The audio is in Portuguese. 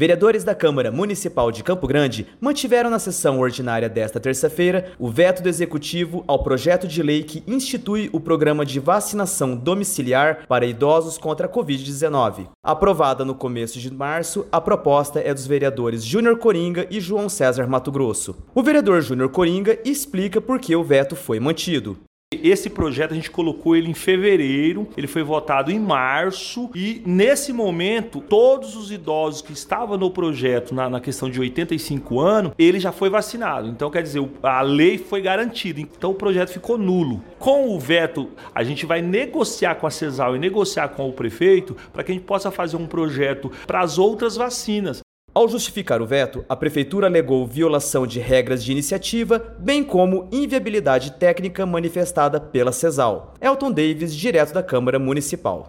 Vereadores da Câmara Municipal de Campo Grande mantiveram na sessão ordinária desta terça-feira o veto do Executivo ao projeto de lei que institui o programa de vacinação domiciliar para idosos contra a Covid-19. Aprovada no começo de março, a proposta é dos vereadores Júnior Coringa e João César Mato Grosso. O vereador Júnior Coringa explica por que o veto foi mantido. Esse projeto a gente colocou ele em fevereiro, ele foi votado em março e nesse momento todos os idosos que estavam no projeto na, na, questão de 85 anos, ele já foi vacinado. Então quer dizer, a lei foi garantida. Então o projeto ficou nulo. Com o veto, a gente vai negociar com a CESAL e negociar com o prefeito para que a gente possa fazer um projeto para as outras vacinas. Ao justificar o veto, a prefeitura alegou violação de regras de iniciativa, bem como inviabilidade técnica manifestada pela CESAL. Elton Davis, direto da Câmara Municipal.